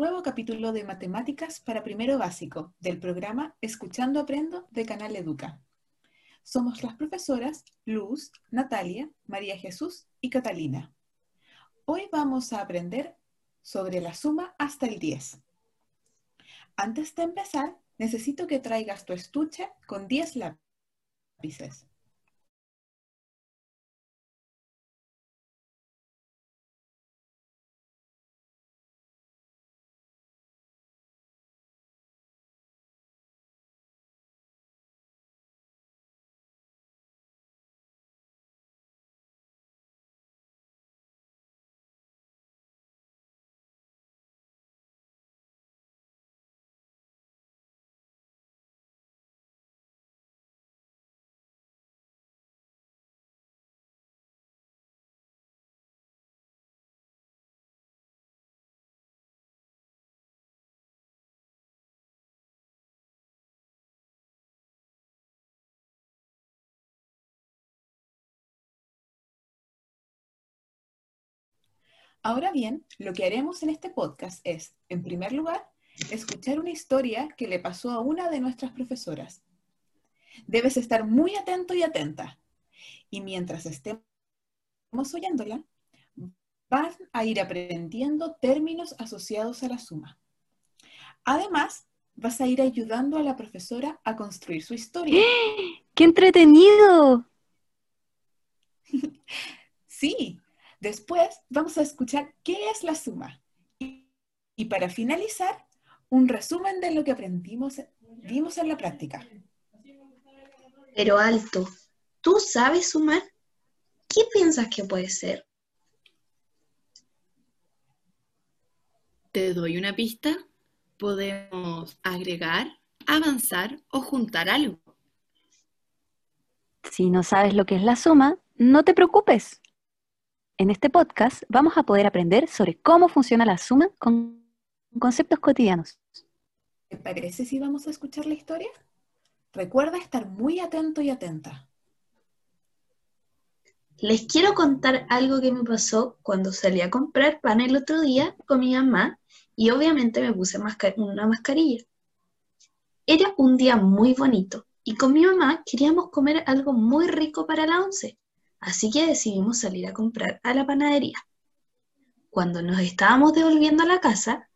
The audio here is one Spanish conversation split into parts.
nuevo capítulo de Matemáticas para Primero Básico del programa Escuchando Aprendo de Canal Educa. Somos las profesoras Luz, Natalia, María Jesús y Catalina. Hoy vamos a aprender sobre la suma hasta el 10. Antes de empezar, necesito que traigas tu estuche con 10 lápices. Ahora bien, lo que haremos en este podcast es, en primer lugar, escuchar una historia que le pasó a una de nuestras profesoras. Debes estar muy atento y atenta. Y mientras estemos oyéndola, van a ir aprendiendo términos asociados a la suma. Además, vas a ir ayudando a la profesora a construir su historia. ¡Qué entretenido! sí, Después vamos a escuchar qué es la suma. Y para finalizar, un resumen de lo que aprendimos, vimos en la práctica. Pero alto, ¿tú sabes sumar? ¿Qué piensas que puede ser? Te doy una pista. Podemos agregar, avanzar o juntar algo. Si no sabes lo que es la suma, no te preocupes. En este podcast vamos a poder aprender sobre cómo funciona la suma con conceptos cotidianos. ¿Te parece si vamos a escuchar la historia? Recuerda estar muy atento y atenta. Les quiero contar algo que me pasó cuando salí a comprar pan el otro día con mi mamá y obviamente me puse una mascarilla. Era un día muy bonito y con mi mamá queríamos comer algo muy rico para la once así que decidimos salir a comprar a la panadería. Cuando nos estábamos devolviendo a la casa,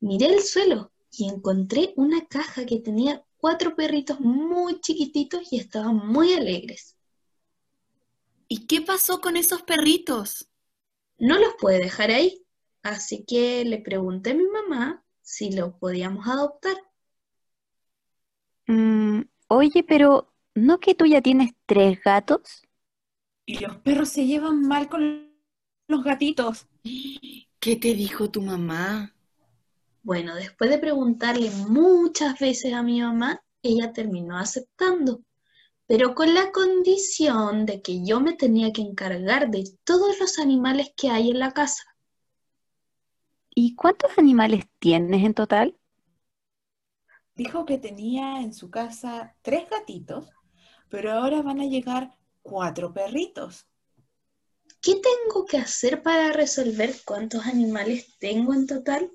miré el suelo y encontré una caja que tenía cuatro perritos muy chiquititos y estaban muy alegres. ¿Y qué pasó con esos perritos? No los puede dejar ahí, así que le pregunté a mi mamá si los podíamos adoptar. Mm, oye, pero ¿no que tú ya tienes tres gatos? Y los perros se llevan mal con los gatitos. ¿Qué te dijo tu mamá? Bueno, después de preguntarle muchas veces a mi mamá, ella terminó aceptando, pero con la condición de que yo me tenía que encargar de todos los animales que hay en la casa. ¿Y cuántos animales tienes en total? Dijo que tenía en su casa tres gatitos, pero ahora van a llegar cuatro perritos. ¿Qué tengo que hacer para resolver cuántos animales tengo en total?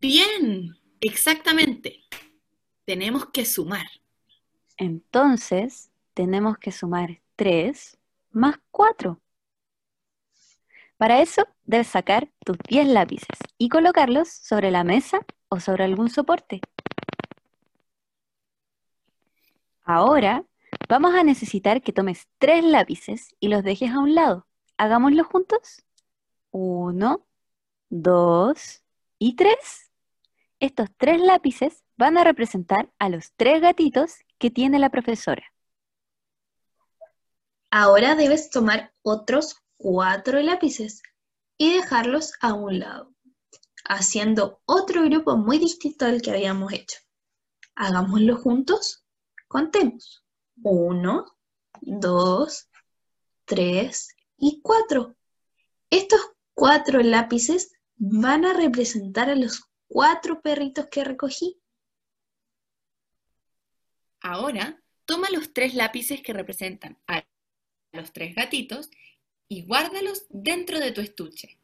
Bien, exactamente. Tenemos que sumar. Entonces, tenemos que sumar 3 más 4. Para eso, debes sacar tus 10 lápices y colocarlos sobre la mesa o sobre algún soporte. Ahora vamos a necesitar que tomes tres lápices y los dejes a un lado. Hagámoslo juntos. Uno, dos y tres. Estos tres lápices van a representar a los tres gatitos que tiene la profesora. Ahora debes tomar otros cuatro lápices y dejarlos a un lado, haciendo otro grupo muy distinto al que habíamos hecho. Hagámoslo juntos. Contemos. Uno, dos, tres y cuatro. Estos cuatro lápices van a representar a los cuatro perritos que recogí. Ahora, toma los tres lápices que representan a los tres gatitos y guárdalos dentro de tu estuche.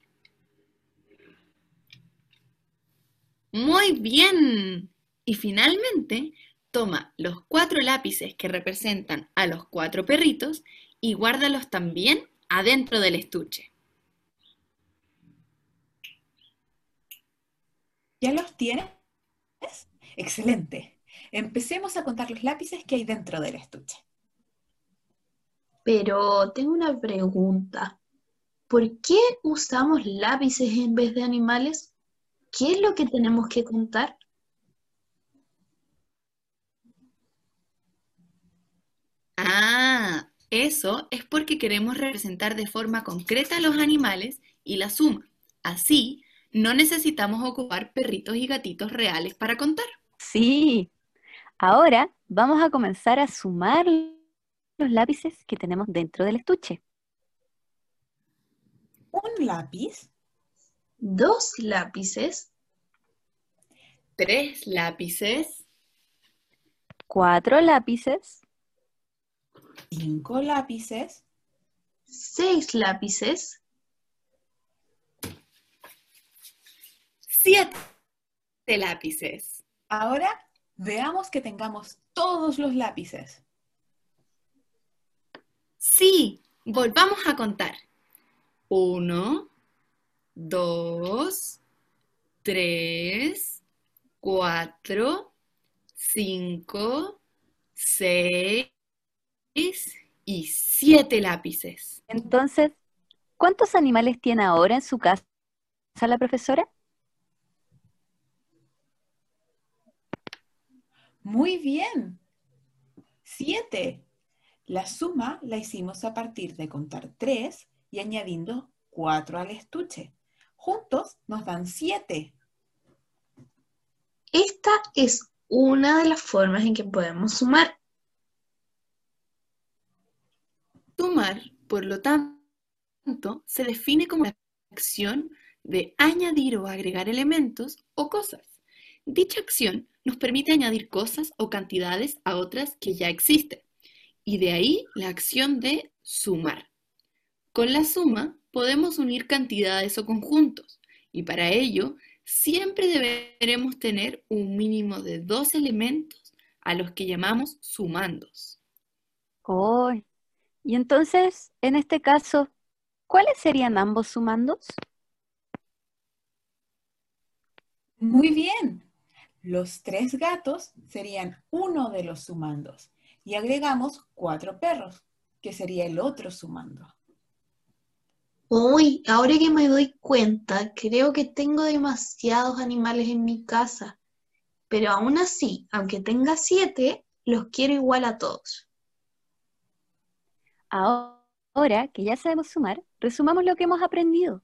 Muy bien. Y finalmente, toma los cuatro lápices que representan a los cuatro perritos y guárdalos también adentro del estuche. ¿Ya los tienes? Excelente. Empecemos a contar los lápices que hay dentro del estuche. Pero tengo una pregunta. ¿Por qué usamos lápices en vez de animales? ¿Qué es lo que tenemos que contar? Ah, eso es porque queremos representar de forma concreta a los animales y la suma. Así, no necesitamos ocupar perritos y gatitos reales para contar. Sí. Ahora vamos a comenzar a sumar los lápices que tenemos dentro del estuche. Un lápiz, Dos lápices, Tres lápices, Cuatro lápices, cinco lápices, seis lápices, siete lápices. Ahora veamos que tengamos todos los lápices. Sí, volvamos a contar. Uno, dos, tres, cuatro, cinco, seis y siete lápices. Entonces, ¿cuántos animales tiene ahora en su casa la profesora? Muy bien. Siete. La suma la hicimos a partir de contar tres y añadiendo cuatro al estuche. Juntos nos dan siete. Esta es una de las formas en que podemos sumar. Sumar, por lo tanto, se define como la acción de añadir o agregar elementos o cosas. Dicha acción nos permite añadir cosas o cantidades a otras que ya existen. Y de ahí la acción de sumar. Con la suma podemos unir cantidades o conjuntos y para ello siempre deberemos tener un mínimo de dos elementos a los que llamamos sumandos. Oh, y entonces, en este caso, ¿cuáles serían ambos sumandos? Muy bien. Los tres gatos serían uno de los sumandos y agregamos cuatro perros, que sería el otro sumando. Uy, ahora que me doy cuenta, creo que tengo demasiados animales en mi casa. Pero aún así, aunque tenga siete, los quiero igual a todos. Ahora que ya sabemos sumar, resumamos lo que hemos aprendido.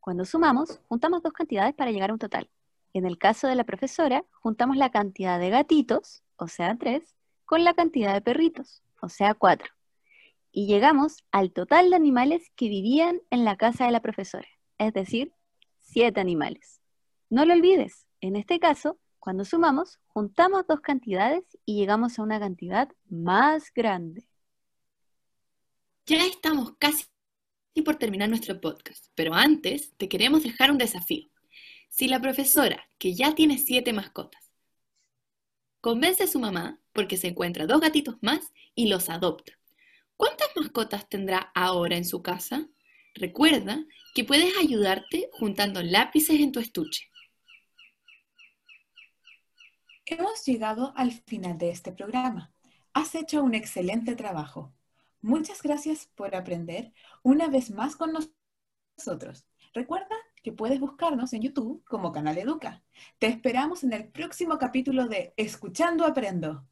Cuando sumamos, juntamos dos cantidades para llegar a un total. En el caso de la profesora, juntamos la cantidad de gatitos, o sea, tres, con la cantidad de perritos, o sea, cuatro. Y llegamos al total de animales que vivían en la casa de la profesora, es decir, siete animales. No lo olvides, en este caso, cuando sumamos, juntamos dos cantidades y llegamos a una cantidad más grande. Ya estamos casi por terminar nuestro podcast, pero antes te queremos dejar un desafío. Si la profesora, que ya tiene siete mascotas, convence a su mamá porque se encuentra dos gatitos más y los adopta, ¿cuántas mascotas tendrá ahora en su casa? Recuerda que puedes ayudarte juntando lápices en tu estuche. Hemos llegado al final de este programa. Has hecho un excelente trabajo. Muchas gracias por aprender una vez más con nosotros. Recuerda que puedes buscarnos en YouTube como Canal Educa. Te esperamos en el próximo capítulo de Escuchando Aprendo.